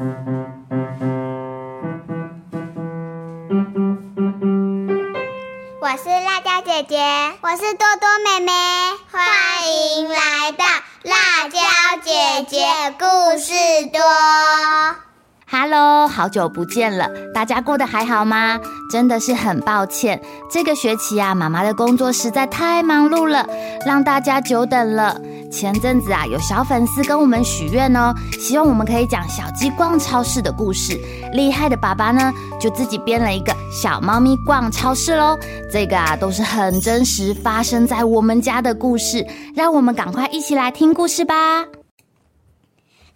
我是辣椒姐姐，我是多多妹妹，欢迎来到辣椒姐姐故事多。Hello，好久不见了，大家过得还好吗？真的是很抱歉，这个学期啊，妈妈的工作实在太忙碌了，让大家久等了。前阵子啊，有小粉丝跟我们许愿哦，希望我们可以讲小鸡逛超市的故事。厉害的爸爸呢，就自己编了一个小猫咪逛超市喽。这个啊，都是很真实发生在我们家的故事，让我们赶快一起来听故事吧。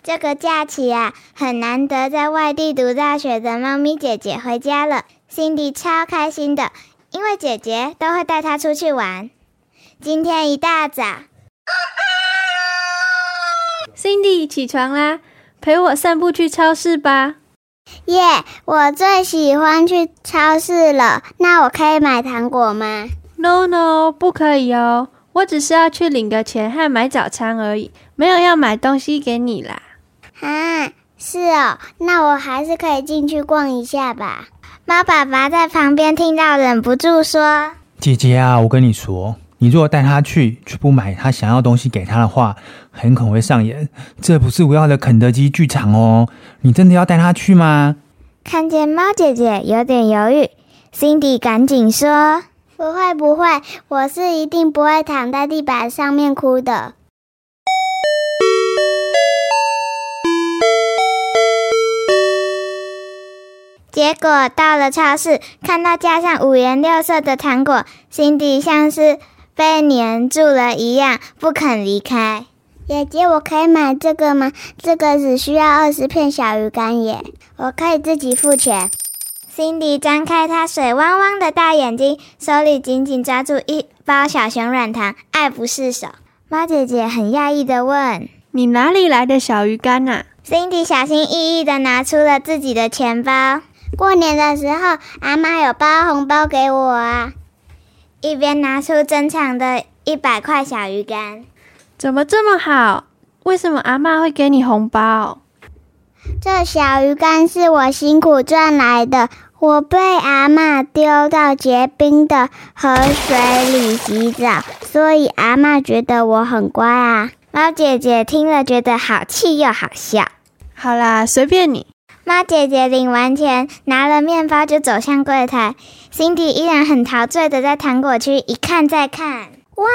这个假期啊，很难得在外地读大学的猫咪姐姐回家了，Cindy 超开心的，因为姐姐都会带她出去玩。今天一大早，Cindy 起床啦，陪我散步去超市吧。耶，我最喜欢去超市了。那我可以买糖果吗？No No，不可以哦。我只是要去领个钱和买早餐而已，没有要买东西给你啦。啊，是哦，那我还是可以进去逛一下吧。猫爸爸在旁边听到，忍不住说：“姐姐啊，我跟你说，你如果带他去，却不买他想要东西给他的话，很可能会上演这不是我要的肯德基剧场哦。你真的要带他去吗？”看见猫姐姐有点犹豫，Cindy 赶紧说：“不会不会，我是一定不会躺在地板上面哭的。”结果到了超市，看到架上五颜六色的糖果，心底像是被黏住了一样，不肯离开。姐姐，我可以买这个吗？这个只需要二十片小鱼干耶，我可以自己付钱。Cindy 张开她水汪汪的大眼睛，手里紧紧抓住一包小熊软糖，爱不释手。猫姐姐很讶异的问：“你哪里来的小鱼干啊？”Cindy 小心翼翼的拿出了自己的钱包。过年的时候，阿妈有包红包给我啊！一边拿出珍藏的一百块小鱼干，怎么这么好？为什么阿妈会给你红包？这小鱼干是我辛苦赚来的，我被阿妈丢到结冰的河水里洗澡，所以阿妈觉得我很乖啊。猫姐姐听了觉得好气又好笑。好啦，随便你。猫姐姐领完钱，拿了面包就走向柜台。Cindy 依然很陶醉的在糖果区一看再看。哇，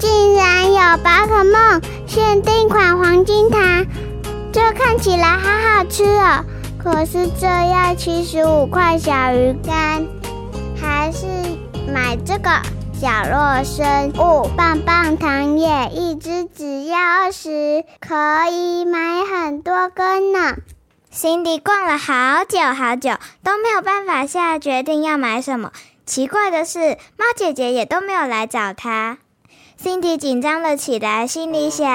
竟然有宝可梦限定款黄金糖，这看起来好好吃哦。可是这要七十五块小鱼干，还是买这个角落生物棒棒糖也一只只要二十，可以买很多根呢。辛迪逛了好久好久，都没有办法下决定要买什么。奇怪的是，猫姐姐也都没有来找她。Cindy 紧张了起来，心里想：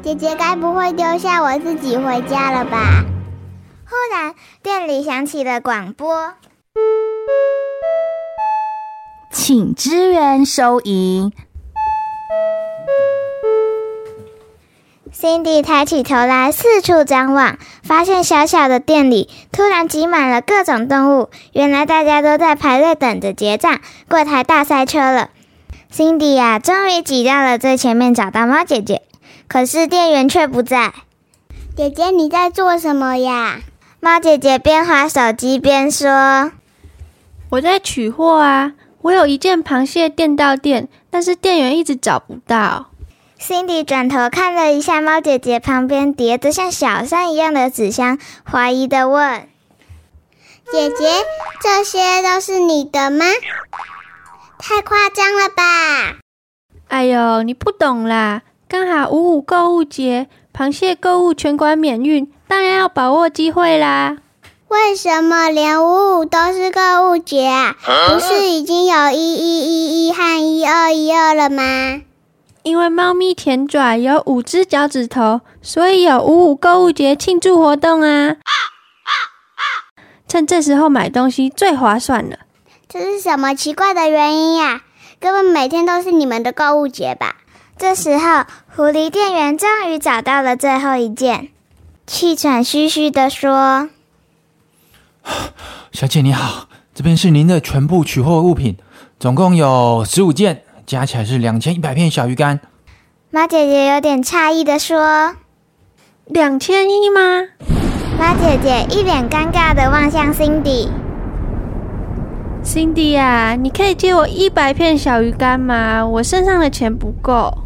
姐姐该不会丢下我自己回家了吧？忽然，店里响起了广播：“请支援收银。” Cindy 抬起头来，四处张望，发现小小的店里突然挤满了各种动物。原来大家都在排队等着结账，柜台大塞车了。Cindy 呀，终于挤到了最前面，找到猫姐姐，可是店员却不在。姐姐，你在做什么呀？猫姐姐边划手机边说：“我在取货啊，我有一件螃蟹电到店，但是店员一直找不到。” Cindy 转头看了一下猫姐姐旁边叠着像小山一样的纸箱，怀疑的问：“姐姐，这些都是你的吗？太夸张了吧！”哎呦，你不懂啦！刚好五五购物节，螃蟹购物全馆免运，当然要把握机会啦。为什么连五五都是购物节啊？不是已经有一一一一和一二一二了吗？因为猫咪舔爪有五只脚趾头，所以有五五购物节庆祝活动啊！趁这时候买东西最划算了。这是什么奇怪的原因呀？根本每天都是你们的购物节吧？这时候，狐狸店员终于找到了最后一件。气喘吁吁的说：“小姐你好，这边是您的全部取货物品，总共有十五件，加起来是两千一百片小鱼干。”马姐姐有点诧异的说：“两千一吗？”马姐姐一脸尴尬的望向 Cindy。Cindy 呀，你可以借我一百片小鱼干吗？我身上的钱不够。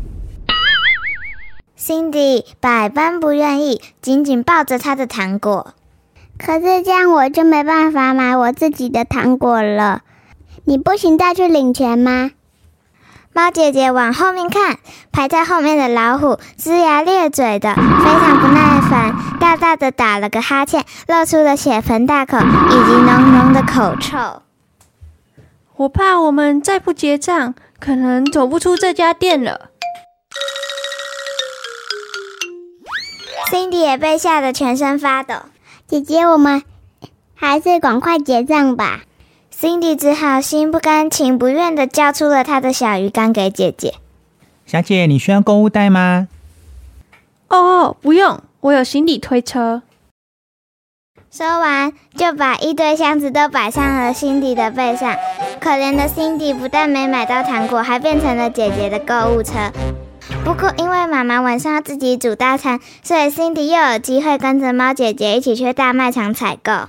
Cindy 百般不愿意，紧紧抱着他的糖果。可是这样我就没办法买我自己的糖果了。你不行再去领钱吗？猫姐姐往后面看，排在后面的老虎龇牙咧嘴的，非常不耐烦，大大的打了个哈欠，露出了血盆大口以及浓浓的口臭。我怕我们再不结账，可能走不出这家店了。Cindy 也被吓得全身发抖。姐姐，我们还是赶快结账吧。Cindy 只好心不甘情不愿的交出了他的小鱼干给姐姐。小姐，你需要购物袋吗？哦，不用，我有行李推车。说完，就把一堆箱子都摆上了 Cindy 的背上。可怜的 Cindy 不但没买到糖果，还变成了姐姐的购物车。不过，因为妈妈晚上要自己煮大餐，所以 Cindy 又有机会跟着猫姐姐一起去大卖场采购。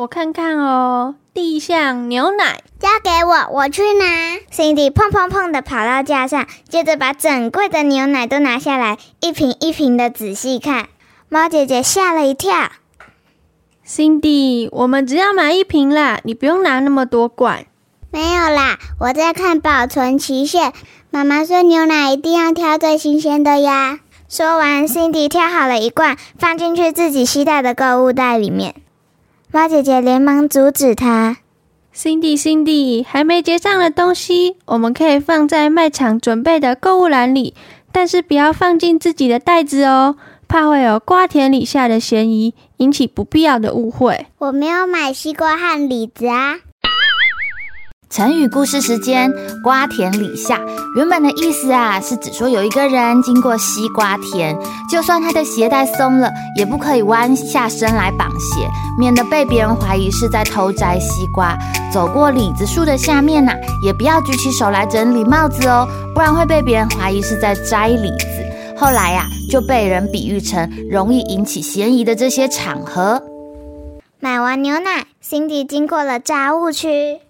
我看看哦，地象牛奶交给我，我去拿。Cindy 砰砰砰的跑到架上，接着把整柜的牛奶都拿下来，一瓶一瓶的仔细看。猫姐姐吓了一跳。Cindy，我们只要买一瓶啦，你不用拿那么多罐。没有啦，我在看保存期限。妈妈说牛奶一定要挑最新鲜的呀。说完，Cindy 挑好了一罐，放进去自己携带的购物袋里面。猫姐姐连忙阻止他：“Cindy，Cindy，还没结账的东西，我们可以放在卖场准备的购物篮里，但是不要放进自己的袋子哦，怕会有瓜田李下的嫌疑，引起不必要的误会。”我没有买西瓜和李子啊。成语故事时间：瓜田李下。原本的意思啊，是指说有一个人经过西瓜田，就算他的鞋带松了，也不可以弯下身来绑鞋，免得被别人怀疑是在偷摘西瓜。走过李子树的下面呐，也不要举起手来整理帽子哦，不然会被别人怀疑是在摘李子。后来呀，就被人比喻成容易引起嫌疑的这些场合。买完牛奶，Cindy 经过了杂物区。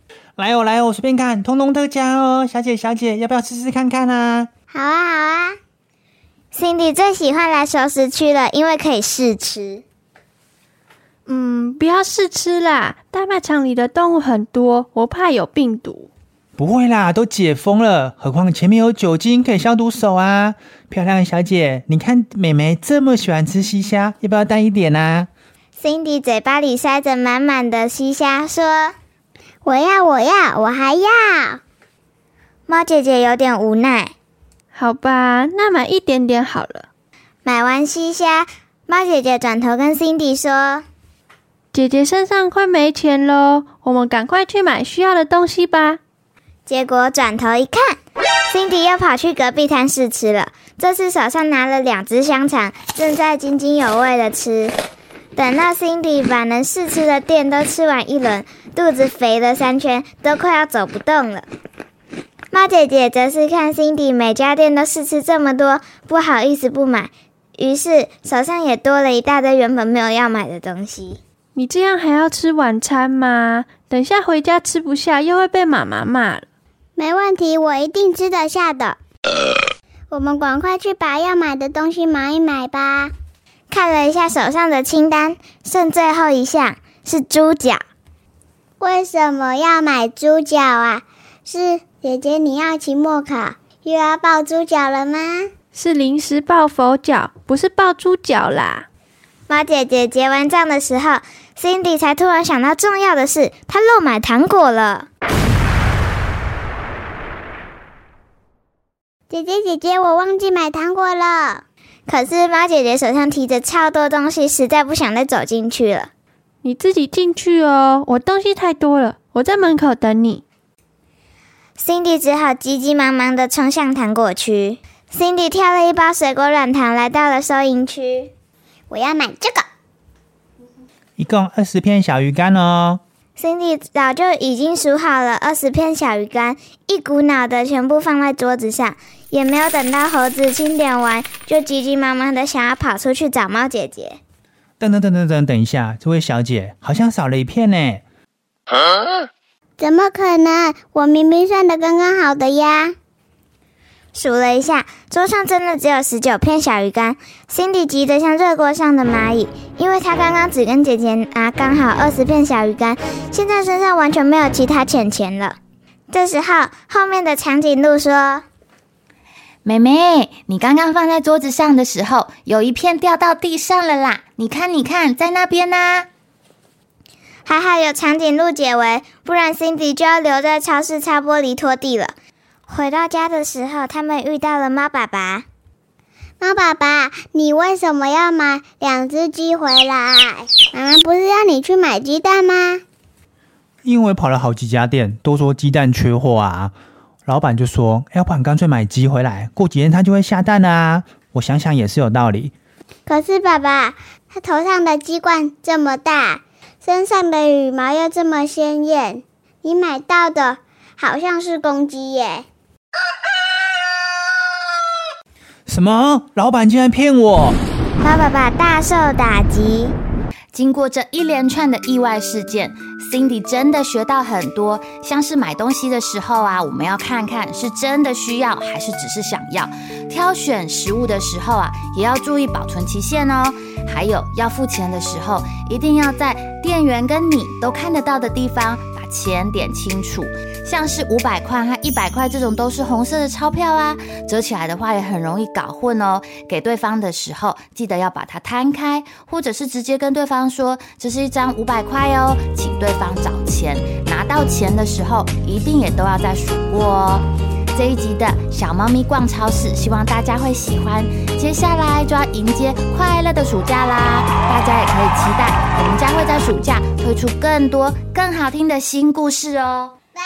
来哦，来哦，随便看，通通特价哦，小姐小姐，要不要试试看看啊？好啊，好啊。Cindy 最喜欢来熟食区了，因为可以试吃。嗯，不要试吃啦，大卖场里的动物很多，我怕有病毒。不会啦，都解封了，何况前面有酒精可以消毒手啊。漂亮小姐，你看美眉这么喜欢吃西虾，要不要带一点啊？Cindy 嘴巴里塞着满满的西虾，说。我要，我要，我还要。猫姐姐有点无奈。好吧，那买一点点好了。买完西虾，猫姐姐转头跟 Cindy 说：“姐姐身上快没钱喽，我们赶快去买需要的东西吧。”结果转头一看，Cindy 又跑去隔壁摊试吃了。这次手上拿了两只香肠，正在津津有味的吃。等到 Cindy 把能试吃的店都吃完一轮，肚子肥了三圈，都快要走不动了。猫姐姐则是看 Cindy 每家店都试吃这么多，不好意思不买，于是手上也多了一大堆原本没有要买的东西。你这样还要吃晚餐吗？等下回家吃不下，又会被妈妈骂了。没问题，我一定吃得下的。我们赶快去把要买的东西买一买吧。看了一下手上的清单，剩最后一项是猪脚。为什么要买猪脚啊？是姐姐你要期末考又要抱猪脚了吗？是临时抱佛脚，不是抱猪脚啦。猫姐姐结完账的时候，Cindy 才突然想到重要的事，她漏买糖果了。姐姐姐姐，我忘记买糖果了。可是猫姐姐手上提着超多东西，实在不想再走进去了。你自己进去哦，我东西太多了，我在门口等你。，Cindy 只好急急忙忙的冲向糖果区。Cindy 挑了一包水果软糖，来到了收银区。我要买这个，一共二十片小鱼干哦。Cindy 早就已经数好了二十片小鱼干，一股脑的全部放在桌子上，也没有等到猴子清点完，就急急忙忙的想要跑出去找猫姐姐。等等等等等，等一下，这位小姐好像少了一片呢。怎么可能？我明明算的刚刚好的呀！数了一下，桌上真的只有十九片小鱼干。Cindy 急得像热锅上的蚂蚁，因为她刚刚只跟姐姐拿刚好二十片小鱼干，现在身上完全没有其他钱钱了。这时候，后面的长颈鹿说：“妹妹，你刚刚放在桌子上的时候，有一片掉到地上了啦！你看，你看，在那边呢。”还好有长颈鹿解围，不然 Cindy 就要留在超市擦玻璃拖地了。回到家的时候，他们遇到了猫爸爸。猫爸爸，你为什么要买两只鸡回来？妈妈不是要你去买鸡蛋吗？因为跑了好几家店，都说鸡蛋缺货啊。老板就说：“要不然干脆买鸡回来，过几天它就会下蛋啊。”我想想也是有道理。可是爸爸，他头上的鸡冠这么大，身上的羽毛又这么鲜艳，你买到的好像是公鸡耶。什么？老板竟然骗我！猫爸爸大受打击。经过这一连串的意外事件，Cindy 真的学到很多。像是买东西的时候啊，我们要看看是真的需要还是只是想要。挑选食物的时候啊，也要注意保存期限哦。还有要付钱的时候，一定要在店员跟你都看得到的地方。钱点清楚，像是五百块和一百块这种都是红色的钞票啊，折起来的话也很容易搞混哦。给对方的时候，记得要把它摊开，或者是直接跟对方说这是一张五百块哦，请对方找钱。拿到钱的时候，一定也都要再数过哦。这一集的小猫咪逛超市，希望大家会喜欢。接下来就要迎接快乐的暑假啦，大家也可以期待我们将会在暑假推出更多更好听的新故事哦。拜